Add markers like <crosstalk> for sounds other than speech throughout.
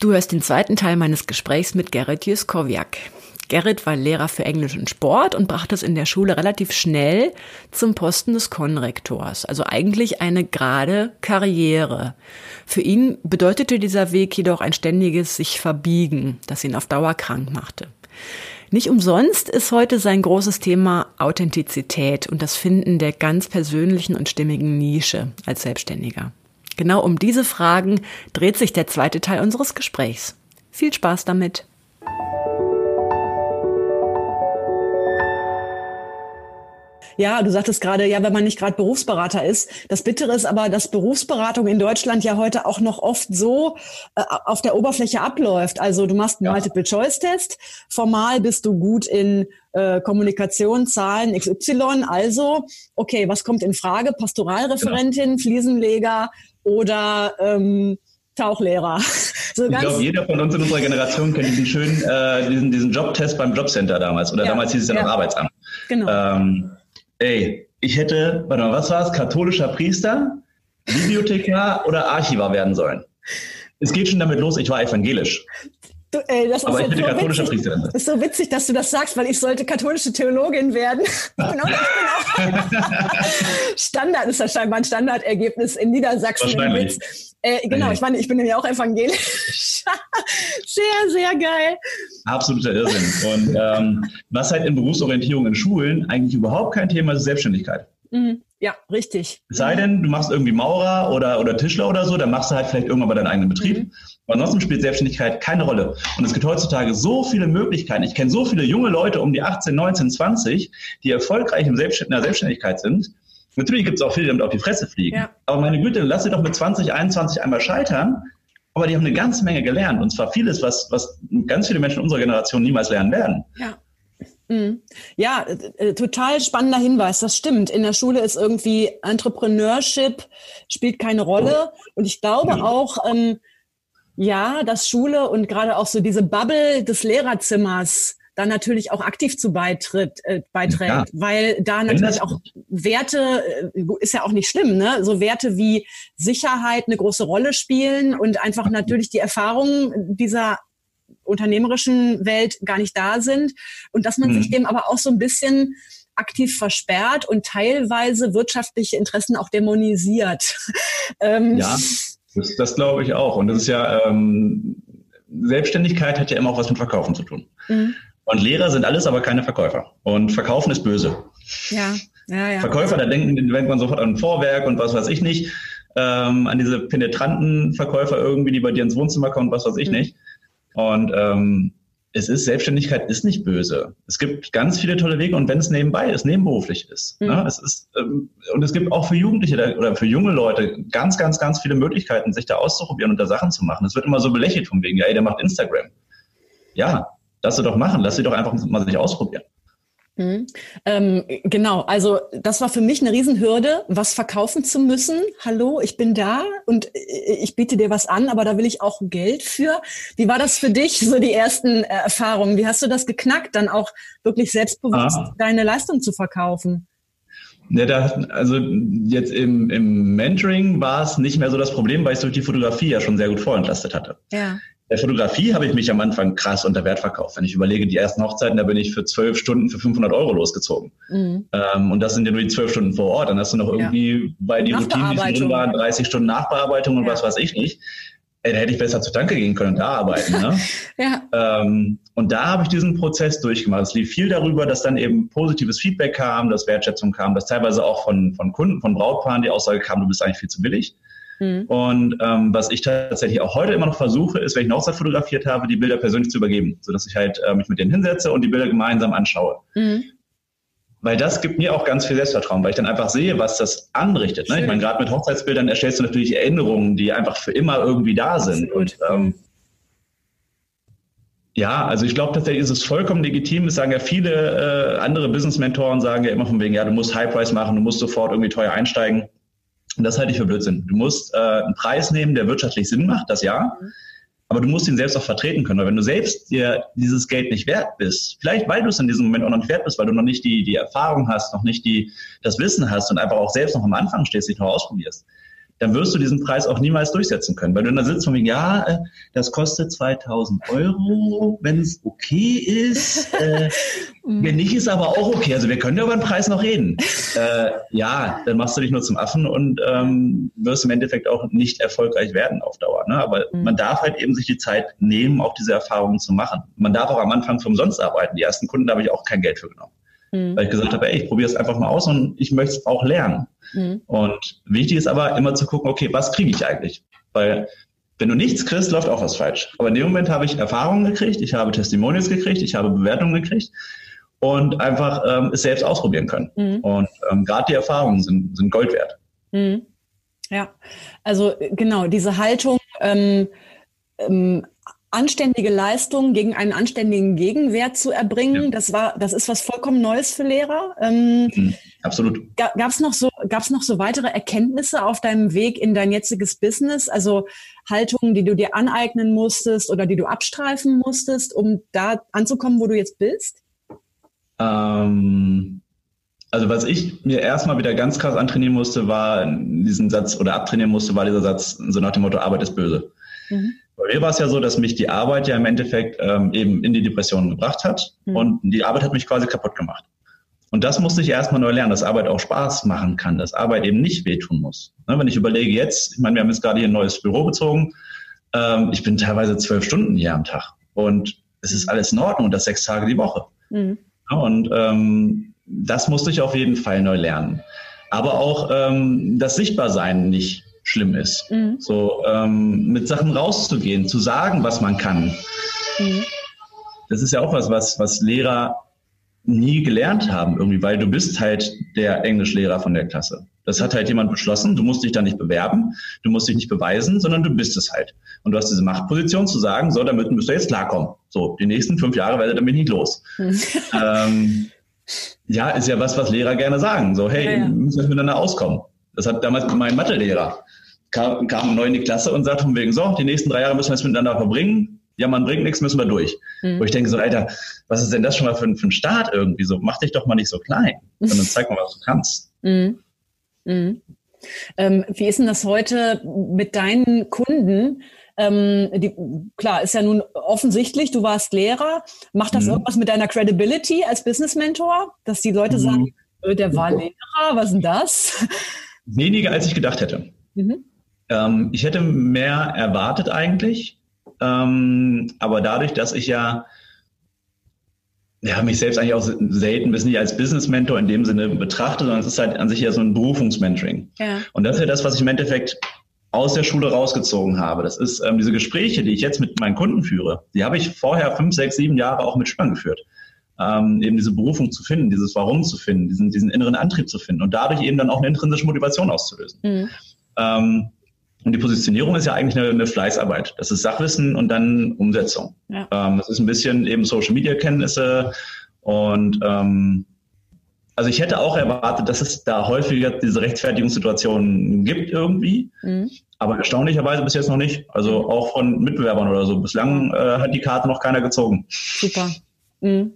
Du hörst den zweiten Teil meines Gesprächs mit Gerrit Juskowiak. Gerrit war Lehrer für Englisch und Sport und brachte es in der Schule relativ schnell zum Posten des Konrektors. Also eigentlich eine gerade Karriere. Für ihn bedeutete dieser Weg jedoch ein ständiges sich verbiegen, das ihn auf Dauer krank machte. Nicht umsonst ist heute sein großes Thema Authentizität und das Finden der ganz persönlichen und stimmigen Nische als Selbstständiger. Genau um diese Fragen dreht sich der zweite Teil unseres Gesprächs. Viel Spaß damit! Ja, du sagtest gerade, ja, wenn man nicht gerade Berufsberater ist. Das Bittere ist aber, dass Berufsberatung in Deutschland ja heute auch noch oft so äh, auf der Oberfläche abläuft. Also du machst einen ja. Multiple-Choice-Test. Formal bist du gut in äh, Kommunikation, Zahlen, XY. Also, okay, was kommt in Frage? Pastoralreferentin, genau. Fliesenleger oder ähm, Tauchlehrer. <laughs> So ich glaube, jeder von uns in unserer Generation kennt diesen schönen, äh, diesen, diesen Jobtest beim Jobcenter damals. Oder ja, damals hieß es ja noch Arbeitsamt. Genau. Ähm, ey, ich hätte, warte mal, was war es? Katholischer Priester, Bibliothekar oder Archivar werden sollen. Es geht schon damit los, ich war evangelisch. Du, das Aber ist ich bin so katholischer Priester. Das ist so witzig, dass du das sagst, weil ich sollte katholische Theologin werden. <laughs> genau, <laughs> Standard ist das scheinbar ein Standardergebnis in Niedersachsen. Wahrscheinlich. Äh, genau, ich, meine, ich bin ja auch evangelisch. <laughs> sehr, sehr geil. Absoluter Irrsinn. Und ähm, was halt in Berufsorientierung in Schulen eigentlich überhaupt kein Thema ist, Selbstständigkeit. Mhm. Ja, richtig. Es sei denn, du machst irgendwie Maurer oder, oder Tischler oder so, dann machst du halt vielleicht irgendwann mal deinen eigenen Betrieb. Mhm. Aber ansonsten spielt Selbstständigkeit keine Rolle. Und es gibt heutzutage so viele Möglichkeiten. Ich kenne so viele junge Leute um die 18, 19, 20, die erfolgreich in der Selbstständigkeit sind. Natürlich gibt es auch viele, die damit auf die Fresse fliegen. Ja. Aber meine Güte, lass sie doch mit 20, 21 einmal scheitern. Aber die haben eine ganze Menge gelernt. Und zwar vieles, was, was ganz viele Menschen unserer Generation niemals lernen werden. Ja. Mhm. Ja, äh, total spannender Hinweis. Das stimmt. In der Schule ist irgendwie Entrepreneurship spielt keine Rolle. Und ich glaube mhm. auch, ähm, ja, dass Schule und gerade auch so diese Bubble des Lehrerzimmers dann natürlich auch aktiv zu beitritt, äh, beiträgt, ja. weil da natürlich auch Werte, äh, ist ja auch nicht schlimm, ne? So Werte wie Sicherheit eine große Rolle spielen und einfach natürlich die Erfahrungen dieser unternehmerischen Welt gar nicht da sind und dass man mhm. sich dem aber auch so ein bisschen aktiv versperrt und teilweise wirtschaftliche Interessen auch dämonisiert. <laughs> ähm, ja, das, das glaube ich auch. Und das ist ja, ähm, Selbstständigkeit hat ja immer auch was mit Verkaufen zu tun. Mhm. Und Lehrer sind alles aber keine Verkäufer. Und Verkaufen ist böse. Ja, ja, ja. Verkäufer, da denken, denkt man sofort an ein Vorwerk und was weiß ich nicht. Ähm, an diese penetranten Verkäufer irgendwie, die bei dir ins Wohnzimmer kommen, was weiß ich mhm. nicht. Und ähm, es ist, Selbstständigkeit ist nicht böse. Es gibt ganz viele tolle Wege und wenn es nebenbei ist, nebenberuflich ist. Mhm. Ne? Es ist ähm, und es gibt auch für Jugendliche oder für junge Leute ganz, ganz, ganz viele Möglichkeiten, sich da auszuprobieren und da Sachen zu machen. Es wird immer so belächelt von wegen, ja, ey, der macht Instagram. Ja, lass sie doch machen, lass sie doch einfach mal sich ausprobieren. Mhm. Ähm, genau, also das war für mich eine Riesenhürde, was verkaufen zu müssen. Hallo, ich bin da und ich biete dir was an, aber da will ich auch Geld für. Wie war das für dich, so die ersten äh, Erfahrungen? Wie hast du das geknackt, dann auch wirklich selbstbewusst ah. deine Leistung zu verkaufen? Ja, da, also jetzt im, im Mentoring war es nicht mehr so das Problem, weil ich durch die Fotografie ja schon sehr gut vorentlastet hatte. Ja. Der Fotografie habe ich mich am Anfang krass unter Wert verkauft. Wenn ich überlege, die ersten Hochzeiten, da bin ich für zwölf Stunden für 500 Euro losgezogen. Mhm. Ähm, und das sind ja nur die zwölf Stunden vor Ort. Dann hast du noch irgendwie ja. bei den Routinen, die drin waren, 30 Stunden Nachbearbeitung und ja. was weiß ich nicht. Ey, da hätte ich besser zu Danke gehen können und da arbeiten. Ne? <laughs> ja. Ähm, und da habe ich diesen Prozess durchgemacht. Es lief viel darüber, dass dann eben positives Feedback kam, dass Wertschätzung kam, dass teilweise auch von, von Kunden, von Brautpaaren die Aussage kam, du bist eigentlich viel zu billig. Mhm. Und ähm, was ich tatsächlich auch heute immer noch versuche, ist, wenn ich eine Hochzeit fotografiert habe, die Bilder persönlich zu übergeben, sodass ich halt äh, mich mit denen hinsetze und die Bilder gemeinsam anschaue. Mhm. Weil das gibt mir auch ganz viel Selbstvertrauen, weil ich dann einfach sehe, was das anrichtet. Ne? Ich meine, gerade mit Hochzeitsbildern erstellst du natürlich Erinnerungen, die einfach für immer irgendwie da sind. Und ähm, mhm. ja, also ich glaube tatsächlich ist es vollkommen legitim. Es sagen ja viele äh, andere Business-Mentoren, sagen ja immer von wegen, ja, du musst High Price machen, du musst sofort irgendwie teuer einsteigen. Und das halte ich für Blödsinn. Du musst äh, einen Preis nehmen, der wirtschaftlich Sinn macht, das ja. Mhm. Aber du musst ihn selbst auch vertreten können. Weil wenn du selbst dir dieses Geld nicht wert bist, vielleicht weil du es in diesem Moment auch noch nicht wert bist, weil du noch nicht die, die Erfahrung hast, noch nicht die, das Wissen hast und einfach auch selbst noch am Anfang stehst, dich noch ausprobierst, dann wirst du diesen Preis auch niemals durchsetzen können, weil du da sitzt und wegen, ja, äh, das kostet 2000 Euro, wenn es okay ist. Äh, <laughs> wenn nicht, ist aber auch okay. Also wir können ja über den Preis noch reden. Äh, ja, dann machst du dich nur zum Affen und ähm, wirst im Endeffekt auch nicht erfolgreich werden auf Dauer. Ne? Aber mhm. man darf halt eben sich die Zeit nehmen, auch diese Erfahrungen zu machen. Man darf auch am Anfang für umsonst arbeiten. Die ersten Kunden habe ich auch kein Geld für genommen. Mhm. Weil ich gesagt habe, ey, ich probiere es einfach mal aus und ich möchte es auch lernen. Mhm. Und wichtig ist aber immer zu gucken, okay, was kriege ich eigentlich? Weil wenn du nichts kriegst, läuft auch was falsch. Aber in dem Moment habe ich Erfahrungen gekriegt, ich habe Testimonials gekriegt, ich habe Bewertungen gekriegt und einfach ähm, es selbst ausprobieren können. Mhm. Und ähm, gerade die Erfahrungen sind, sind Gold wert. Mhm. Ja, also genau, diese Haltung, ähm, ähm, anständige Leistung gegen einen anständigen Gegenwert zu erbringen. Ja. Das war, das ist was vollkommen Neues für Lehrer. Ähm, mhm, absolut. Gab es noch so, gab's noch so weitere Erkenntnisse auf deinem Weg in dein jetziges Business? Also Haltungen, die du dir aneignen musstest oder die du abstreifen musstest, um da anzukommen, wo du jetzt bist? Ähm, also was ich mir erstmal wieder ganz krass antrainieren musste, war diesen Satz oder abtrainieren musste, war dieser Satz so nach dem Motto Arbeit ist böse. Mhm. Bei mir war es ja so, dass mich die Arbeit ja im Endeffekt ähm, eben in die Depression gebracht hat mhm. und die Arbeit hat mich quasi kaputt gemacht. Und das musste ich erstmal neu lernen, dass Arbeit auch Spaß machen kann, dass Arbeit eben nicht wehtun muss. Ne, wenn ich überlege jetzt, ich meine, wir haben jetzt gerade hier ein neues Büro bezogen, ähm, ich bin teilweise zwölf Stunden hier am Tag und es ist alles in Ordnung und das sechs Tage die Woche. Mhm. Ja, und ähm, das musste ich auf jeden Fall neu lernen. Aber auch ähm, das Sichtbarsein nicht schlimm ist. Mhm. So ähm, mit Sachen rauszugehen, zu sagen, was man kann. Mhm. Das ist ja auch was, was, was Lehrer nie gelernt haben irgendwie, weil du bist halt der Englischlehrer von der Klasse. Das hat halt jemand beschlossen. Du musst dich da nicht bewerben, du musst dich nicht beweisen, sondern du bist es halt. Und du hast diese Machtposition zu sagen, so, damit müsst ihr jetzt klarkommen. So, die nächsten fünf Jahre werdet ihr damit nicht los. Mhm. ähm, ja, ist ja was, was Lehrer gerne sagen. So, hey, ja, ja. müssen wir miteinander auskommen. Das hat damals mein Mathelehrer kam, kam neu in die Klasse und sagt von wegen, so, die nächsten drei Jahre müssen wir jetzt miteinander verbringen. Ja, man bringt nichts, müssen wir durch. Mhm. Wo ich denke so, Alter, was ist denn das schon mal für, für ein Start irgendwie? So, mach dich doch mal nicht so klein, sondern <laughs> zeig mal, was du kannst. Mhm. Mhm. Ähm, wie ist denn das heute mit deinen Kunden? Ähm, die, klar, ist ja nun offensichtlich, du warst Lehrer. Macht das mhm. irgendwas mit deiner Credibility als Business Mentor, dass die Leute mhm. sagen, äh, der war Lehrer, was ist denn das? <laughs> Weniger als ich gedacht hätte. Mhm. Ähm, ich hätte mehr erwartet eigentlich, ähm, aber dadurch, dass ich ja ja, mich selbst eigentlich auch selten bis nicht als Business Mentor in dem Sinne betrachte, sondern es ist halt an sich ja so ein Berufungsmentoring. Ja. Und das ist ja das, was ich im Endeffekt aus der Schule rausgezogen habe. Das ist ähm, diese Gespräche, die ich jetzt mit meinen Kunden führe, die habe ich vorher fünf, sechs, sieben Jahre auch mit Schülern geführt. Ähm, eben diese Berufung zu finden, dieses Warum zu finden, diesen, diesen inneren Antrieb zu finden und dadurch eben dann auch eine intrinsische Motivation auszulösen. Mhm. Ähm, und die Positionierung ist ja eigentlich eine, eine, Fleißarbeit. Das ist Sachwissen und dann Umsetzung. Ja. Ähm, das ist ein bisschen eben Social Media Kenntnisse und ähm, also ich hätte auch erwartet, dass es da häufiger diese Rechtfertigungssituationen gibt irgendwie, mhm. aber erstaunlicherweise bis jetzt noch nicht. Also auch von Mitbewerbern oder so. Bislang äh, hat die Karte noch keiner gezogen. Super. Mhm.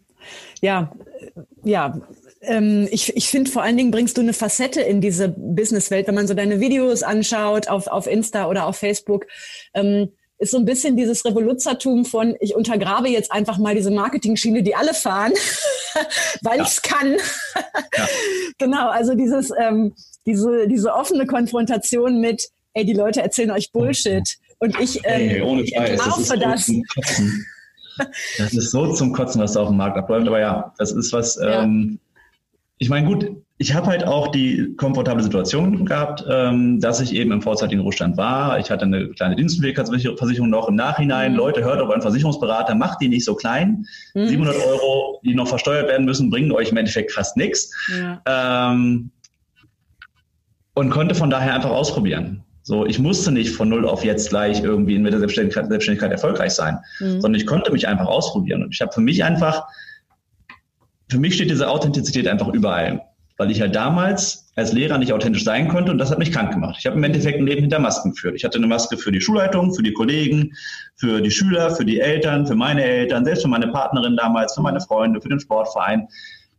Ja, ja, ähm, ich, ich finde vor allen Dingen bringst du eine Facette in diese Businesswelt, wenn man so deine Videos anschaut auf, auf Insta oder auf Facebook. Ähm, ist so ein bisschen dieses Revoluzertum von, ich untergrabe jetzt einfach mal diese Marketing-Schiene, die alle fahren, <laughs> weil ja. ich es kann. <laughs> ja. Genau, also dieses, ähm, diese, diese offene Konfrontation mit, ey, die Leute erzählen euch Bullshit. Und ich ähm, hey, ohne Scheiß, das. Das. ist so zum Kotzen, was da auf dem Markt abläuft. Aber ja, das ist was, ja. ähm, ich meine, gut, ich habe halt auch die komfortable Situation gehabt, ähm, dass ich eben im vorzeitigen Ruhestand war. Ich hatte eine kleine Dienstunfähigkeitsversicherung noch im Nachhinein. Mhm. Leute, hört auf einen Versicherungsberater, macht die nicht so klein. Mhm. 700 Euro, die noch versteuert werden müssen, bringen euch im Endeffekt fast nichts. Ja. Ähm, und konnte von daher einfach ausprobieren. So, ich musste nicht von null auf jetzt gleich irgendwie mit der Selbstständigkeit, Selbstständigkeit erfolgreich sein, mhm. sondern ich konnte mich einfach ausprobieren. Und ich habe für mich einfach für mich steht diese Authentizität einfach überall, weil ich halt damals als Lehrer nicht authentisch sein konnte und das hat mich krank gemacht. Ich habe im Endeffekt ein Leben hinter Masken geführt. Ich hatte eine Maske für die Schulleitung, für die Kollegen, für die Schüler, für die Eltern, für meine Eltern, selbst für meine Partnerin damals, für meine Freunde, für den Sportverein.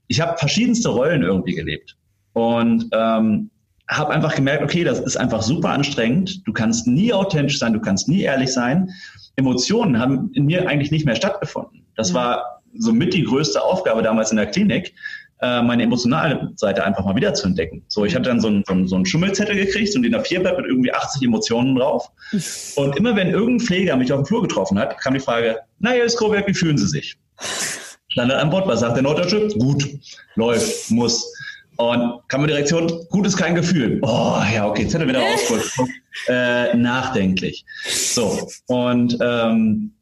Ich habe verschiedenste Rollen irgendwie gelebt. Und ähm, habe einfach gemerkt, okay, das ist einfach super anstrengend. Du kannst nie authentisch sein, du kannst nie ehrlich sein. Emotionen haben in mir eigentlich nicht mehr stattgefunden. Das mhm. war somit die größte Aufgabe damals in der Klinik, äh, meine emotionale Seite einfach mal wieder zu entdecken. So, ich hatte dann so einen, so einen, so einen Schummelzettel gekriegt, ein DIN A4-Blatt mit irgendwie 80 Emotionen drauf. Und immer wenn irgendein Pfleger mich auf dem Flur getroffen hat, kam die Frage, naja, Herr Skroberg, wie fühlen Sie sich? <laughs> Standardantwort, was sagt der Norddeutsche? Gut, läuft, muss. Und kam Direktion, gut ist kein Gefühl. Oh, ja, okay, Zettel wieder rausgeholt. <laughs> äh, nachdenklich. So, und ähm,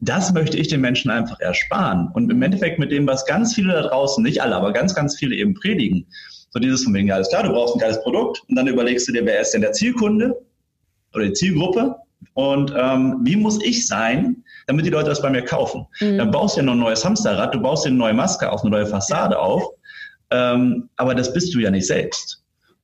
das möchte ich den Menschen einfach ersparen. Und im Endeffekt mit dem, was ganz viele da draußen, nicht alle, aber ganz, ganz viele eben predigen, so dieses von wegen, ja, alles klar, du brauchst ein geiles Produkt und dann überlegst du dir, wer ist denn der Zielkunde oder die Zielgruppe und ähm, wie muss ich sein, damit die Leute das bei mir kaufen. Mhm. Dann baust du ja noch ein neues Hamsterrad, du baust dir eine neue Maske auf, eine neue Fassade auf, ähm, aber das bist du ja nicht selbst.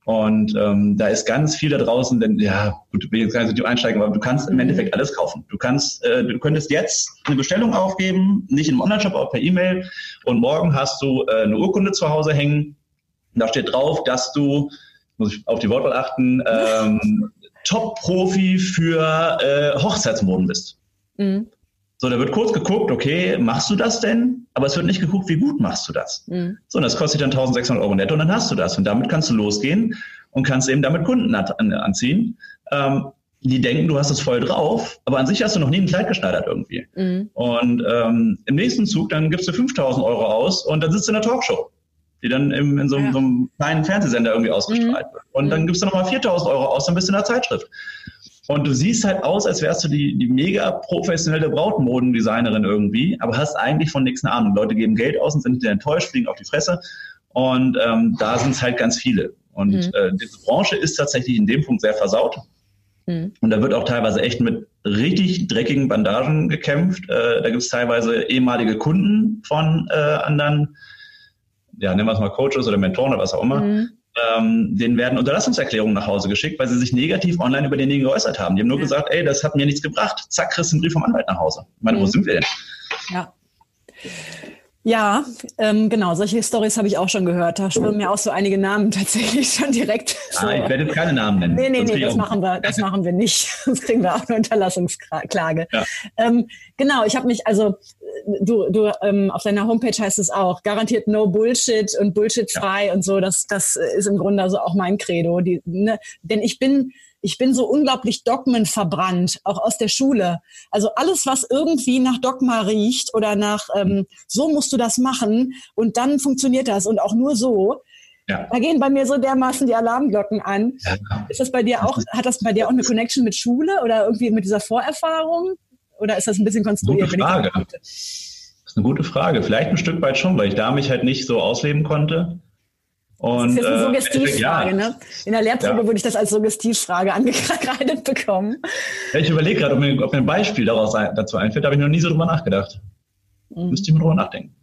Und ähm, da ist ganz viel da draußen, denn ja, gut, will jetzt gar nicht so einsteigen, aber du kannst im mhm. Endeffekt alles kaufen. Du kannst, äh, du könntest jetzt eine Bestellung aufgeben, nicht im Online-Shop, aber per E-Mail. Und morgen hast du äh, eine Urkunde zu Hause hängen. Da steht drauf, dass du, muss ich auf die Wortwahl achten, <laughs> ähm, Top-Profi für äh, Hochzeitsmoden bist. Mhm. So, da wird kurz geguckt, okay, machst du das denn? Aber es wird nicht geguckt, wie gut machst du das? Mhm. So, und das kostet dann 1600 Euro netto und dann hast du das. Und damit kannst du losgehen und kannst eben damit Kunden an, anziehen. Ähm, die denken, du hast es voll drauf, aber an sich hast du noch nie ein Kleid geschneidert irgendwie. Mhm. Und ähm, im nächsten Zug, dann gibst du 5000 Euro aus und dann sitzt du in einer Talkshow, die dann im, in so, ja. so, einem kleinen Fernsehsender irgendwie ausgestrahlt mhm. wird. Und dann mhm. gibst du nochmal 4000 Euro aus, dann bist du in der Zeitschrift. Und du siehst halt aus, als wärst du die, die mega professionelle Brautmodendesignerin irgendwie, aber hast eigentlich von nichts eine Ahnung. Leute geben Geld aus und sind enttäuscht, fliegen auf die Fresse. Und ähm, da sind es halt ganz viele. Und mhm. äh, diese Branche ist tatsächlich in dem Punkt sehr versaut. Mhm. Und da wird auch teilweise echt mit richtig dreckigen Bandagen gekämpft. Äh, da gibt es teilweise ehemalige Kunden von äh, anderen, ja, nennen wir es mal Coaches oder Mentoren oder was auch immer, mhm ähm, denen werden Unterlassungserklärungen nach Hause geschickt, weil sie sich negativ online über denjenigen geäußert haben. Die haben nur ja. gesagt, ey, das hat mir nichts gebracht. Zack, kriegst du einen Brief vom Anwalt nach Hause. Ich meine, mhm. wo sind wir denn? Ja. Ja, ähm, genau, solche Stories habe ich auch schon gehört. Da schwimmen mir auch so einige Namen <laughs> tatsächlich schon direkt. So. Ah, ich werde jetzt keine Namen nennen. Nee, nee, nee, das machen wir, das <laughs> machen wir nicht. <laughs> Sonst kriegen wir auch eine Unterlassungsklage. Ja. Ähm, genau, ich habe mich, also du, du ähm, auf deiner Homepage heißt es auch, garantiert no Bullshit und Bullshit frei ja. und so. Das, das ist im Grunde also auch mein Credo. Die, ne, denn ich bin ich bin so unglaublich dogmenverbrannt, auch aus der Schule. Also alles, was irgendwie nach Dogma riecht oder nach, ähm, so musst du das machen und dann funktioniert das und auch nur so. Ja. Da gehen bei mir so dermaßen die Alarmglocken an. Ja. Ist das bei dir auch, hat das bei dir auch eine Connection mit Schule oder irgendwie mit dieser Vorerfahrung? Oder ist das ein bisschen konstruiert? Gute Frage. Das ist eine gute Frage. Vielleicht ein Stück weit schon, weil ich da mich halt nicht so ausleben konnte. Und, das ist jetzt eine äh, Suggestivfrage, ja. ne? In der Lehrprobe ja. würde ich das als Suggestivfrage <laughs> angekreidet bekommen. Ja, ich überlege gerade, ob mir, ob mir ein Beispiel daraus dazu einfällt. Da habe ich noch nie so drüber nachgedacht. Mhm. Müsste ich mal drüber nachdenken.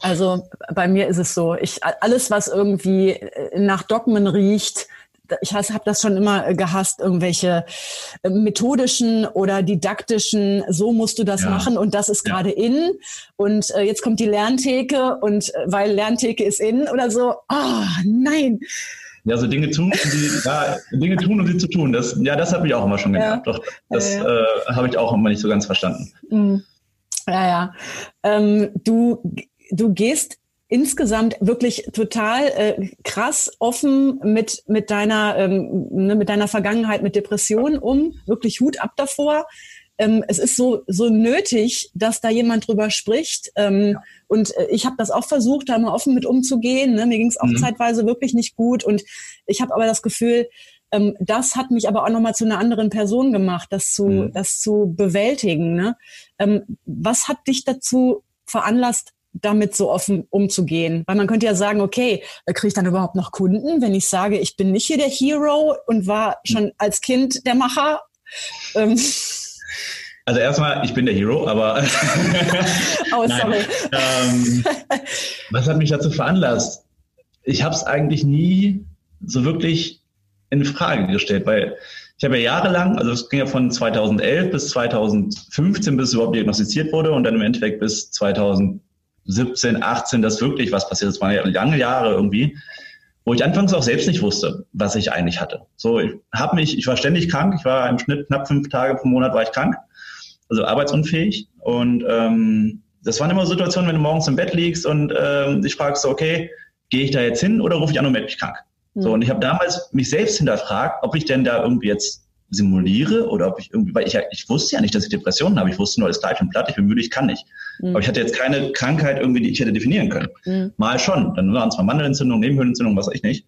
Also bei mir ist es so, ich alles, was irgendwie nach Dogmen riecht, ich habe das schon immer äh, gehasst, irgendwelche äh, methodischen oder didaktischen, so musst du das ja. machen und das ist gerade ja. in und äh, jetzt kommt die Lerntheke und äh, weil Lerntheke ist in oder so, oh nein. Ja, so Dinge tun, die, ja, Dinge tun, um sie zu tun. Das, ja, das habe ich auch immer schon. Ja. Doch, das äh, habe ich auch immer nicht so ganz verstanden. Mhm. Ja, ja. Ähm, du, du gehst insgesamt wirklich total äh, krass offen mit mit deiner ähm, ne, mit deiner Vergangenheit mit Depressionen um wirklich Hut ab davor ähm, es ist so so nötig dass da jemand drüber spricht ähm, ja. und äh, ich habe das auch versucht da mal offen mit umzugehen ne? mir ging es auch mhm. zeitweise wirklich nicht gut und ich habe aber das Gefühl ähm, das hat mich aber auch noch mal zu einer anderen Person gemacht das zu mhm. das zu bewältigen ne? ähm, was hat dich dazu veranlasst damit so offen umzugehen. Weil man könnte ja sagen, okay, kriege ich dann überhaupt noch Kunden, wenn ich sage, ich bin nicht hier der Hero und war schon als Kind der Macher? Ähm. Also erstmal, ich bin der Hero, aber <laughs> oh, sorry. Ähm, was hat mich dazu veranlasst? Ich habe es eigentlich nie so wirklich in Frage gestellt, weil ich habe ja jahrelang, also es ging ja von 2011 bis 2015, bis es überhaupt diagnostiziert wurde und dann im Endeffekt bis 2000 17, 18, dass wirklich was passiert. Das waren ja lange Jahre irgendwie. wo ich anfangs auch selbst nicht wusste, was ich eigentlich hatte. So, ich habe mich, ich war ständig krank, ich war im Schnitt knapp fünf Tage pro Monat war ich krank, also arbeitsunfähig. Und ähm, das waren immer Situationen, wenn du morgens im Bett liegst und ähm, dich fragst, okay, gehe ich da jetzt hin oder rufe ich an und melde mich krank? Mhm. So, und ich habe damals mich selbst hinterfragt, ob ich denn da irgendwie jetzt simuliere oder ob ich irgendwie, weil ich ja, ich wusste ja nicht, dass ich Depressionen habe. Ich wusste nur, alles gleich und platt, ich bin müde, ich kann nicht. Mhm. Aber ich hatte jetzt keine Krankheit irgendwie, die ich hätte definieren können. Mhm. Mal schon. Dann waren es mal Mandelentzündung, Nebenhöhlenentzündung, was weiß ich nicht.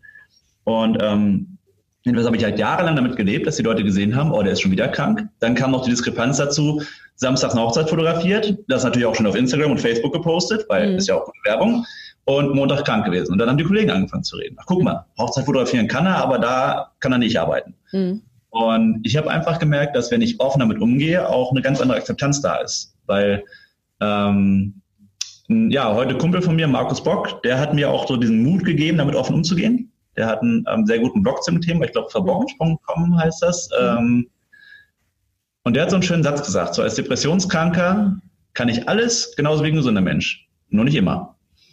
Und ähm, jedenfalls habe ich halt jahrelang damit gelebt, dass die Leute gesehen haben, oh, der ist schon wieder krank. Dann kam noch die Diskrepanz dazu, samstags eine Hochzeit fotografiert, das natürlich auch schon auf Instagram und Facebook gepostet, weil mhm. ist ja auch gute Werbung und Montag krank gewesen. Und dann haben die Kollegen angefangen zu reden. Ach, guck mal, Hochzeit fotografieren kann er, aber da kann er nicht arbeiten. Mhm. Und ich habe einfach gemerkt, dass wenn ich offen damit umgehe, auch eine ganz andere Akzeptanz da ist. Weil ähm, ja, heute Kumpel von mir, Markus Bock, der hat mir auch so diesen Mut gegeben, damit offen umzugehen. Der hat einen ähm, sehr guten Blog zum Thema, ich glaube verbockt.com heißt das. Ähm, und der hat so einen schönen Satz gesagt, so als Depressionskranker kann ich alles, genauso wie ein gesunder Mensch. Nur nicht immer.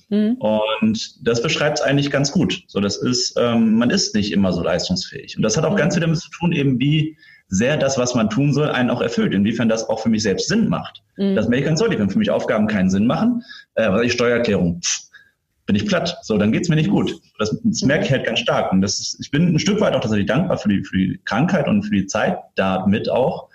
Mhm. Und das beschreibt es eigentlich ganz gut. So, das ist, ähm, man ist nicht immer so leistungsfähig. Und das hat auch mhm. ganz viel damit zu tun, eben wie sehr das, was man tun soll, einen auch erfüllt. Inwiefern das auch für mich selbst Sinn macht. Mhm. Das merke ich ganz deutlich. Wenn für mich Aufgaben keinen Sinn machen, äh, was ich Steuererklärung, pff, bin ich platt. So, dann geht's mir nicht gut. Das, das merke ich halt ganz stark. Und das ist, ich bin ein Stück weit auch tatsächlich dankbar für die, für die Krankheit und für die Zeit damit auch,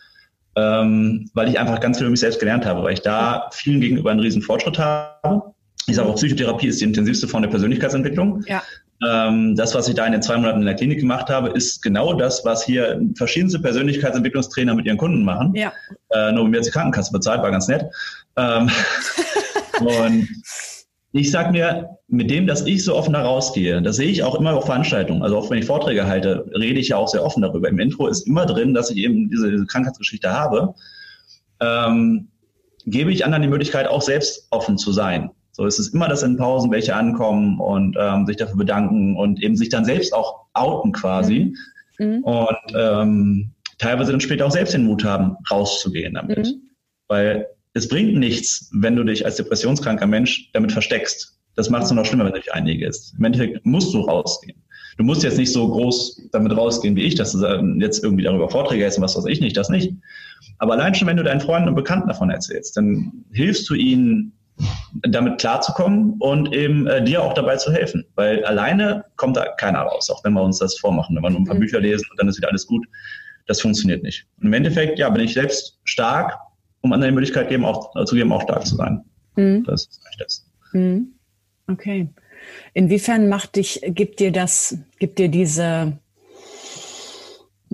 ähm, weil ich einfach ganz viel über mich selbst gelernt habe, weil ich da vielen gegenüber einen riesen Fortschritt habe ich sage auch, Psychotherapie ist die intensivste Form der Persönlichkeitsentwicklung. Ja. Ähm, das, was ich da in den zwei Monaten in der Klinik gemacht habe, ist genau das, was hier verschiedenste Persönlichkeitsentwicklungstrainer mit ihren Kunden machen. Ja. Äh, nur mir jetzt die Krankenkasse bezahlt, war ganz nett. Ähm, <laughs> und ich sage mir, mit dem, dass ich so offen da rausgehe, das sehe ich auch immer auf Veranstaltungen, also auch wenn ich Vorträge halte, rede ich ja auch sehr offen darüber. Im Intro ist immer drin, dass ich eben diese, diese Krankheitsgeschichte habe. Ähm, gebe ich anderen die Möglichkeit, auch selbst offen zu sein. So es ist immer das in Pausen, welche ankommen und ähm, sich dafür bedanken und eben sich dann selbst auch outen quasi. Mhm. mhm. Und ähm, teilweise dann später auch selbst den Mut haben, rauszugehen damit. Mhm. Weil es bringt nichts, wenn du dich als depressionskranker Mensch damit versteckst. Das macht es nur noch schlimmer, wenn du dich einigest. Im Endeffekt musst du rausgehen. Du musst jetzt nicht so groß damit rausgehen wie ich, dass du jetzt irgendwie darüber Vorträge hältst und was weiß ich nicht, das nicht. Aber allein schon, wenn du deinen Freunden und Bekannten davon erzählst, dann hilfst du ihnen, damit klarzukommen und eben äh, dir auch dabei zu helfen. Weil alleine kommt da keiner raus, auch wenn wir uns das vormachen, wenn wir nur ein paar mhm. Bücher lesen und dann ist wieder alles gut. Das funktioniert nicht. Und im Endeffekt, ja, bin ich selbst stark, um anderen die Möglichkeit geben, auch, äh, zu geben, auch stark zu sein. Mhm. Das ist eigentlich das. Mhm. Okay. Inwiefern macht dich, gibt dir das, gibt dir diese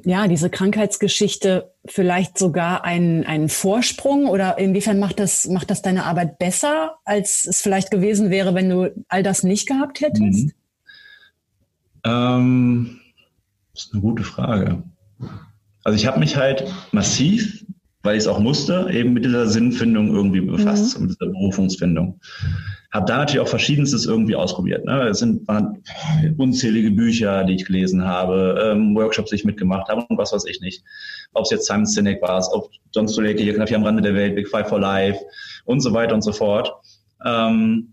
ja, diese Krankheitsgeschichte vielleicht sogar einen, einen Vorsprung oder inwiefern macht das, macht das deine Arbeit besser, als es vielleicht gewesen wäre, wenn du all das nicht gehabt hättest? Mhm. Ähm, das ist eine gute Frage. Also ich habe mich halt massiv, weil ich es auch musste, eben mit dieser Sinnfindung irgendwie befasst, mhm. mit dieser Berufungsfindung habe da natürlich auch Verschiedenstes irgendwie ausprobiert. Ne? Es sind waren unzählige Bücher, die ich gelesen habe, ähm, Workshops, die ich mitgemacht habe und was weiß ich nicht. Ob es jetzt Simon Sinek war, ob John Stoleke hier knapp hier am Rande der Welt, Big Five for Life und so weiter und so fort. Ähm,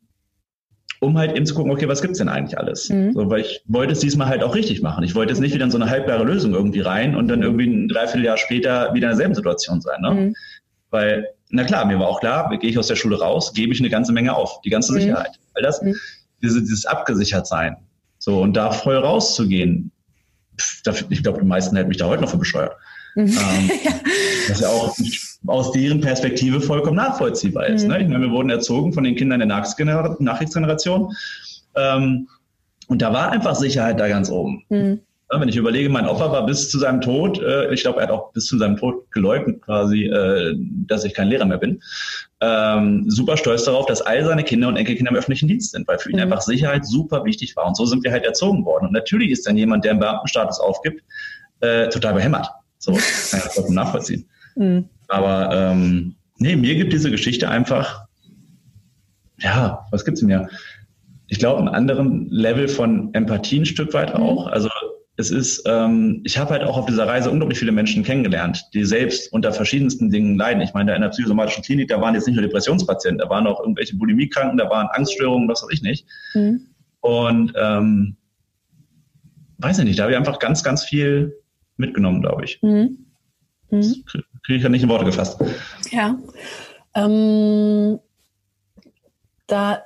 um halt eben zu gucken, okay, was gibt's denn eigentlich alles? Mhm. So, weil ich wollte es diesmal halt auch richtig machen. Ich wollte jetzt nicht wieder in so eine halbgare Lösung irgendwie rein und dann irgendwie ein Dreivierteljahr später wieder in derselben Situation sein. Ne? Mhm. Weil na klar, mir war auch klar, gehe ich aus der Schule raus, gebe ich eine ganze Menge auf, die ganze mhm. Sicherheit. Weil das, mhm. diese, dieses Abgesichertsein, so und da voll rauszugehen, pff, ich glaube, die meisten hätten mich da heute noch für bescheuert. Mhm. Ähm, <laughs> was ja auch aus deren Perspektive vollkommen nachvollziehbar ist. Ne? Ich meine, wir wurden erzogen von den Kindern der Nachkriegsgeneration. Ähm, und da war einfach Sicherheit da ganz oben. Mhm. Wenn ich überlege, mein Opa war bis zu seinem Tod, äh, ich glaube, er hat auch bis zu seinem Tod geleugnet quasi, äh, dass ich kein Lehrer mehr bin. Ähm, super stolz darauf, dass all seine Kinder und Enkelkinder im öffentlichen Dienst sind, weil für ihn mhm. einfach Sicherheit super wichtig war. Und so sind wir halt erzogen worden. Und natürlich ist dann jemand, der einen Beamtenstatus aufgibt, äh, total behämmert. So, kann ich vollkommen nachvollziehen. Mhm. Aber ähm, nee, mir gibt diese Geschichte einfach, ja, was gibt's mir? Ich glaube, einen anderen Level von Empathie ein Stück weit mhm. auch. Also es ist, ähm, ich habe halt auch auf dieser Reise unglaublich viele Menschen kennengelernt, die selbst unter verschiedensten Dingen leiden. Ich meine, in der psychosomatischen Klinik, da waren jetzt nicht nur Depressionspatienten, da waren auch irgendwelche Bulimiekranken, da waren Angststörungen, was weiß ich nicht. Mhm. Und ähm, weiß ich nicht, da habe ich einfach ganz, ganz viel mitgenommen, glaube ich. Mhm. Mhm. Kriege ich ja nicht in Worte gefasst. Ja. Ähm, da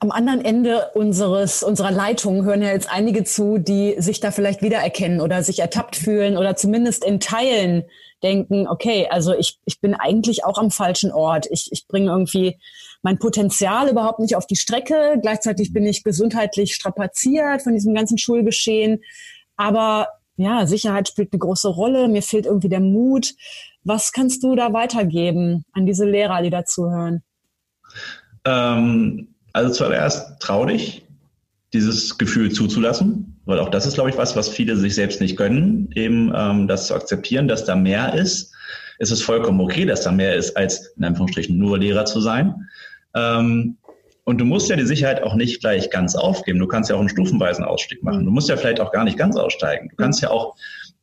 am anderen Ende unseres, unserer Leitung hören ja jetzt einige zu, die sich da vielleicht wiedererkennen oder sich ertappt fühlen oder zumindest in Teilen denken, okay, also ich, ich bin eigentlich auch am falschen Ort. Ich, ich bringe irgendwie mein Potenzial überhaupt nicht auf die Strecke. Gleichzeitig bin ich gesundheitlich strapaziert von diesem ganzen Schulgeschehen. Aber ja, Sicherheit spielt eine große Rolle. Mir fehlt irgendwie der Mut. Was kannst du da weitergeben an diese Lehrer, die dazuhören? Ähm, also zuallererst trau dich, dieses Gefühl zuzulassen, weil auch das ist, glaube ich, was, was viele sich selbst nicht gönnen, eben ähm, das zu akzeptieren, dass da mehr ist. Es ist vollkommen okay, dass da mehr ist, als in Anführungsstrichen nur Lehrer zu sein. Ähm, und du musst ja die Sicherheit auch nicht gleich ganz aufgeben. Du kannst ja auch einen stufenweisen Ausstieg machen. Du musst ja vielleicht auch gar nicht ganz aussteigen. Du kannst ja auch,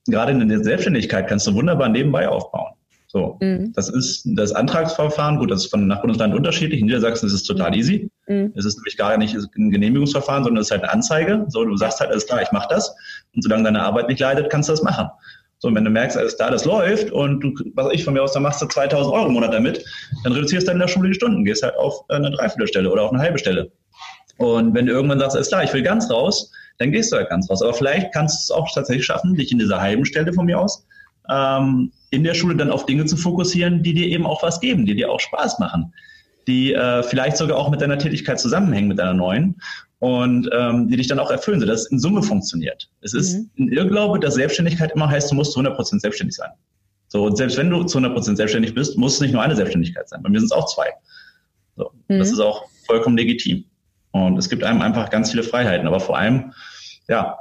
gerade in der Selbstständigkeit, kannst du wunderbar nebenbei aufbauen. So, mhm. das ist das Antragsverfahren. Gut, das ist von nach Bundesland unterschiedlich. In Niedersachsen ist es total easy. Mhm. Es ist nämlich gar nicht ein Genehmigungsverfahren, sondern es ist halt eine Anzeige. So, du sagst halt, alles klar, ich mache das. Und solange deine Arbeit nicht leidet, kannst du das machen. So, und wenn du merkst, alles da, das läuft und du, was ich von mir aus, dann machst du 2000 Euro im Monat damit, dann reduzierst du in der Schule die Stunden, gehst halt auf eine Dreiviertelstelle oder auf eine halbe Stelle. Und wenn du irgendwann sagst, alles klar, ich will ganz raus, dann gehst du halt ganz raus. Aber vielleicht kannst du es auch tatsächlich schaffen, dich in dieser halben Stelle von mir aus ähm, in der Schule dann auf Dinge zu fokussieren, die dir eben auch was geben, die dir auch Spaß machen, die äh, vielleicht sogar auch mit deiner Tätigkeit zusammenhängen, mit deiner neuen und ähm, die dich dann auch erfüllen, sodass es in Summe funktioniert. Es ist mhm. ein Irrglaube, dass Selbstständigkeit immer heißt, du musst zu 100% selbstständig sein. So, und selbst wenn du zu 100% selbstständig bist, muss es nicht nur eine Selbstständigkeit sein. Bei mir sind es auch zwei. So, mhm. Das ist auch vollkommen legitim. Und es gibt einem einfach ganz viele Freiheiten. Aber vor allem, ja,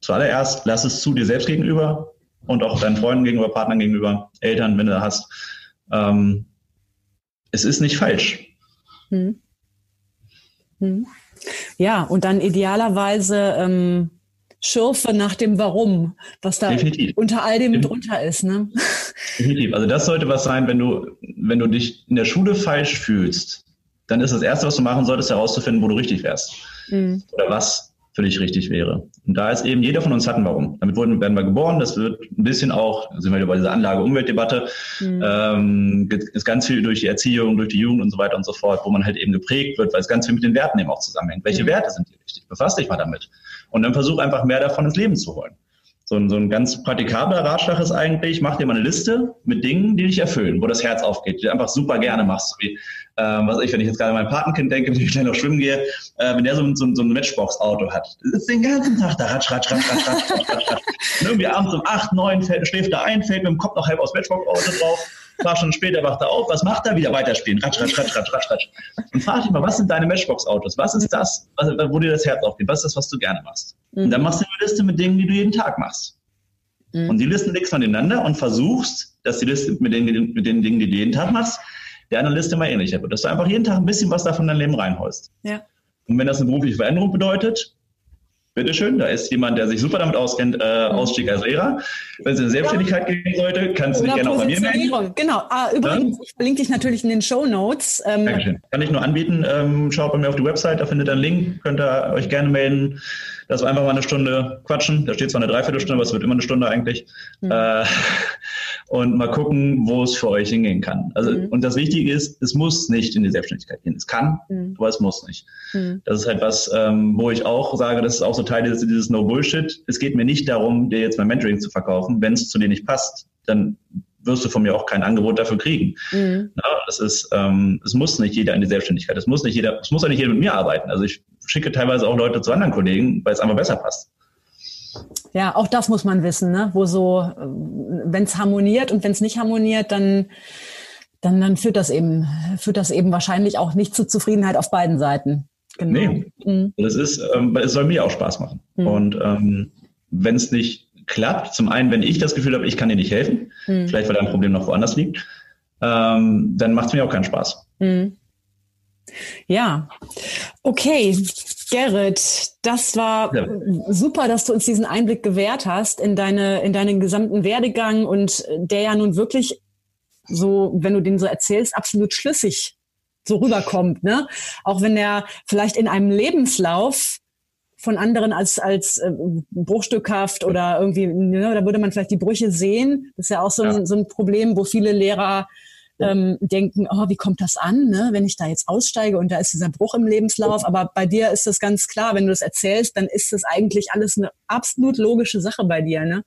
zuallererst, lass es zu dir selbst gegenüber, und auch deinen Freunden gegenüber, Partnern gegenüber, Eltern, wenn du hast. Ähm, es ist nicht falsch. Hm. Hm. Ja, und dann idealerweise ähm, Schürfe nach dem Warum, was da Definitiv. unter all dem Definitiv. drunter ist. Ne? Definitiv. Also das sollte was sein, wenn du, wenn du dich in der Schule falsch fühlst, dann ist das Erste, was du machen solltest, herauszufinden, wo du richtig wärst. Mhm. Oder was für dich richtig wäre. Und da ist eben jeder von uns hat ein Warum. Damit wurden, werden wir geboren. Das wird ein bisschen auch, sind wir bei dieser Anlage-Umweltdebatte, mhm. ähm, ist ganz viel durch die Erziehung, durch die Jugend und so weiter und so fort, wo man halt eben geprägt wird, weil es ganz viel mit den Werten eben auch zusammenhängt. Welche mhm. Werte sind dir wichtig? Befass dich mal damit. Und dann versuch einfach mehr davon ins Leben zu holen. So ein, so ein ganz praktikabler Ratschlag ist eigentlich, mach dir mal eine Liste mit Dingen, die dich erfüllen, wo das Herz aufgeht, die du einfach super gerne machst. So wie, ähm, was ich, wenn ich jetzt gerade an mein Patenkind denke, wenn ich gleich noch schwimmen gehe, äh, wenn der so, so, so ein Matchbox-Auto hat, sitzt den ganzen Tag da, ratsch, ratsch, ratsch, ratsch, ratsch, ratsch, ratsch, ratsch. Und irgendwie abends um acht, neun fällt, schläft er ein, fällt mit dem Kopf noch halb aus Matchbox-Auto drauf ein paar Stunden später wacht er auf, was macht er? Wieder weiterspielen. Ratsch, ratsch, ratsch, ratsch, ratsch, ratsch. Und frag dich mal, was sind deine Matchbox-Autos? Was ist das, wo dir das Herz aufgeht? Was ist das, was du gerne machst? Und dann machst du eine Liste mit Dingen, die du jeden Tag machst. Mhm. Und die Listen legst du aneinander und versuchst, dass die Liste mit den, mit den Dingen, die du jeden Tag machst, der anderen Liste mal ähnlicher wird. Dass du einfach jeden Tag ein bisschen was davon in dein Leben reinholst. Ja. Und wenn das eine berufliche Veränderung bedeutet, bitteschön, da ist jemand, der sich super damit auskennt, äh, mhm. Ausstieg als Lehrer. Wenn es in Selbstständigkeit ja. gehen sollte, kannst du dich gerne auch bei mir melden. Genau. Ah, übrigens, ich verlinke dich natürlich in den Show Notes. Ähm, Dankeschön. Kann ich nur anbieten. Ähm, schaut bei mir auf die Website, da findet ihr einen Link, könnt ihr euch gerne melden dass wir einfach mal eine Stunde quatschen. Da steht zwar eine Dreiviertelstunde, aber es wird immer eine Stunde eigentlich. Mhm. Äh, und mal gucken, wo es für euch hingehen kann. Also, mhm. und das Wichtige ist, es muss nicht in die Selbstständigkeit gehen. Es kann, mhm. aber es muss nicht. Mhm. Das ist halt was, ähm, wo ich auch sage, das ist auch so Teil dieses, dieses No Bullshit. Es geht mir nicht darum, dir jetzt mein Mentoring zu verkaufen. Wenn es zu dir nicht passt, dann wirst du von mir auch kein Angebot dafür kriegen. Mhm. Na, das ist, ähm, es muss nicht jeder in die Selbstständigkeit. Es muss nicht jeder, es muss auch nicht jeder mit mir arbeiten. Also ich schicke teilweise auch Leute zu anderen Kollegen, weil es einfach besser passt. Ja, auch das muss man wissen, ne? Wo so, äh, wenn es harmoniert und wenn es nicht harmoniert, dann, dann, dann führt das eben, führt das eben wahrscheinlich auch nicht zur Zufriedenheit auf beiden Seiten. Genau. Nee, mhm. das ist, ähm, es soll mir auch Spaß machen. Mhm. Und ähm, wenn es nicht klappt, zum einen, wenn ich das Gefühl habe, ich kann dir nicht helfen, mhm. vielleicht weil dein Problem noch woanders liegt, ähm, dann macht es mir auch keinen Spaß. Mhm. Ja, okay. Gerrit, das war ja. super, dass du uns diesen Einblick gewährt hast in deine, in deinen gesamten Werdegang und der ja nun wirklich so, wenn du den so erzählst, absolut schlüssig so rüberkommt, ne? Auch wenn er vielleicht in einem Lebenslauf von anderen als, als äh, bruchstückhaft oder irgendwie, ne, da würde man vielleicht die Brüche sehen. Das ist ja auch so, ja. Ein, so ein Problem, wo viele Lehrer ähm, denken, oh, wie kommt das an, ne? wenn ich da jetzt aussteige und da ist dieser Bruch im Lebenslauf. Aber bei dir ist das ganz klar, wenn du das erzählst, dann ist das eigentlich alles eine absolut logische Sache bei dir. Ne?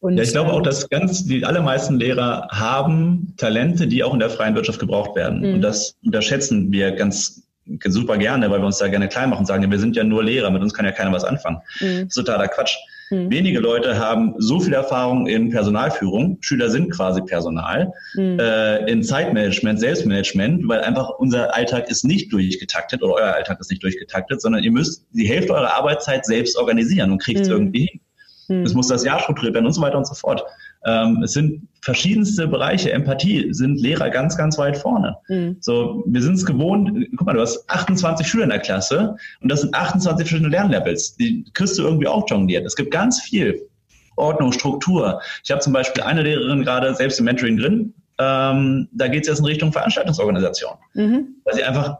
Und, ja, ich glaube auch, ähm, dass ganz die allermeisten Lehrer haben Talente, die auch in der freien Wirtschaft gebraucht werden. Mhm. Und das unterschätzen wir ganz super gerne, weil wir uns da gerne klein machen und sagen, wir sind ja nur Lehrer, mit uns kann ja keiner was anfangen. Mhm. Das ist totaler Quatsch. Mhm. Wenige Leute haben so viel Erfahrung in Personalführung, Schüler sind quasi Personal, mhm. äh, in Zeitmanagement, Selbstmanagement, weil einfach unser Alltag ist nicht durchgetaktet oder euer Alltag ist nicht durchgetaktet, sondern ihr müsst die Hälfte eurer Arbeitszeit selbst organisieren und kriegt es mhm. irgendwie hin. Es muss das Jahr strukturiert werden und so weiter und so fort. Ähm, es sind verschiedenste Bereiche. Empathie sind Lehrer ganz, ganz weit vorne. Mhm. So, wir sind es gewohnt. Guck mal, du hast 28 Schüler in der Klasse und das sind 28 verschiedene Lernlevels. Die kriegst du irgendwie auch jongliert. Es gibt ganz viel Ordnung, Struktur. Ich habe zum Beispiel eine Lehrerin gerade selbst im Mentoring drin. Ähm, da geht es jetzt in Richtung Veranstaltungsorganisation, mhm. weil sie einfach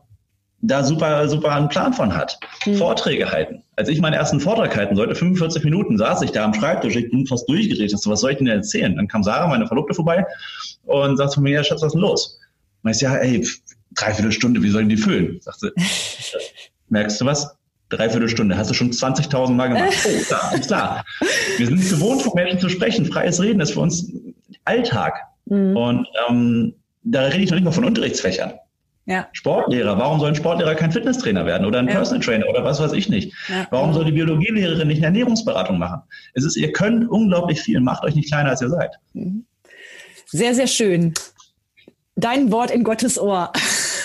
da super, super einen Plan von hat. Mhm. Vorträge halten. Als ich meinen ersten Vortrag halten sollte, 45 Minuten saß ich da am Schreibtisch, ich bin fast durchgedreht. So, was soll ich denn erzählen? Dann kam Sarah, meine Verlobte, vorbei und sagte mir, ja, Schatz, was ist denn los? Und ich ja, ey, dreiviertel Stunde, wie sollen die füllen? Sagte, <laughs> merkst du was? Dreiviertel Stunde, hast du schon 20.000 Mal gemacht. Oh, klar, ist klar. Wir sind gewohnt, von Menschen zu sprechen. Freies Reden ist für uns Alltag. Mhm. Und ähm, da rede ich noch nicht mal von Unterrichtsfächern. Ja. Sportlehrer, warum soll ein Sportlehrer kein Fitnesstrainer werden oder ein ja. Personal Trainer oder was weiß ich nicht? Ja. Warum soll die Biologielehrerin nicht eine Ernährungsberatung machen? Es ist, ihr könnt unglaublich viel, macht euch nicht kleiner als ihr seid. Mhm. Sehr, sehr schön. Dein Wort in Gottes Ohr.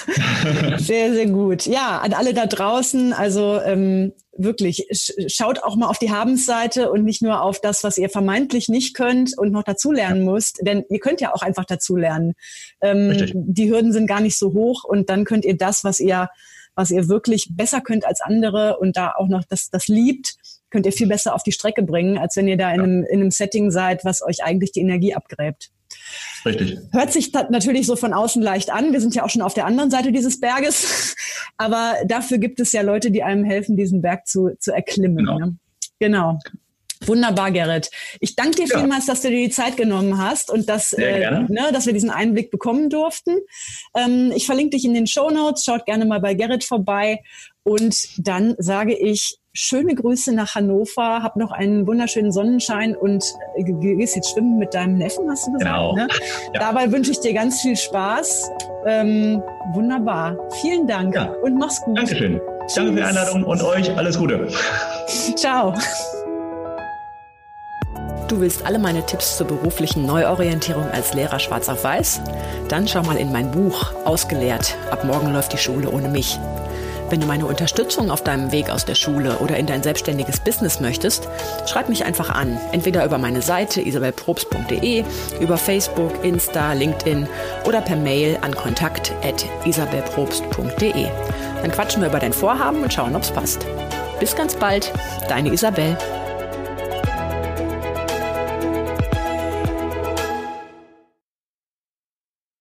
<laughs> sehr, sehr gut. Ja, an alle da draußen, also ähm, wirklich, schaut auch mal auf die Habensseite und nicht nur auf das, was ihr vermeintlich nicht könnt und noch dazulernen ja. müsst, denn ihr könnt ja auch einfach dazulernen. Ähm, die Hürden sind gar nicht so hoch und dann könnt ihr das, was ihr, was ihr wirklich besser könnt als andere und da auch noch das, das liebt, könnt ihr viel besser auf die Strecke bringen, als wenn ihr da in, ja. einem, in einem Setting seid, was euch eigentlich die Energie abgräbt. Richtig. Hört sich natürlich so von außen leicht an. Wir sind ja auch schon auf der anderen Seite dieses Berges. <laughs> Aber dafür gibt es ja Leute, die einem helfen, diesen Berg zu, zu erklimmen. Genau. Ne? genau. Wunderbar, Gerrit. Ich danke dir ja. vielmals, dass du dir die Zeit genommen hast und dass, äh, ne, dass wir diesen Einblick bekommen durften. Ähm, ich verlinke dich in den Show Notes. Schaut gerne mal bei Gerrit vorbei. Und dann sage ich schöne Grüße nach Hannover, hab noch einen wunderschönen Sonnenschein und äh, gehst jetzt schwimmen mit deinem Neffen, hast du gesagt. Genau. Ne? <laughs> Ja. Dabei wünsche ich dir ganz viel Spaß. Ähm, wunderbar. Vielen Dank ja. und mach's gut. Dankeschön. Tschüss. Danke für die Einladung und euch alles Gute. Ciao. Du willst alle meine Tipps zur beruflichen Neuorientierung als Lehrer schwarz auf weiß? Dann schau mal in mein Buch Ausgelehrt. Ab morgen läuft die Schule ohne mich. Wenn du meine Unterstützung auf deinem Weg aus der Schule oder in dein selbstständiges Business möchtest, schreib mich einfach an. Entweder über meine Seite isabelprobst.de, über Facebook, Insta, LinkedIn oder per Mail an kontakt.isabelprobst.de. Dann quatschen wir über dein Vorhaben und schauen, ob es passt. Bis ganz bald, deine Isabel.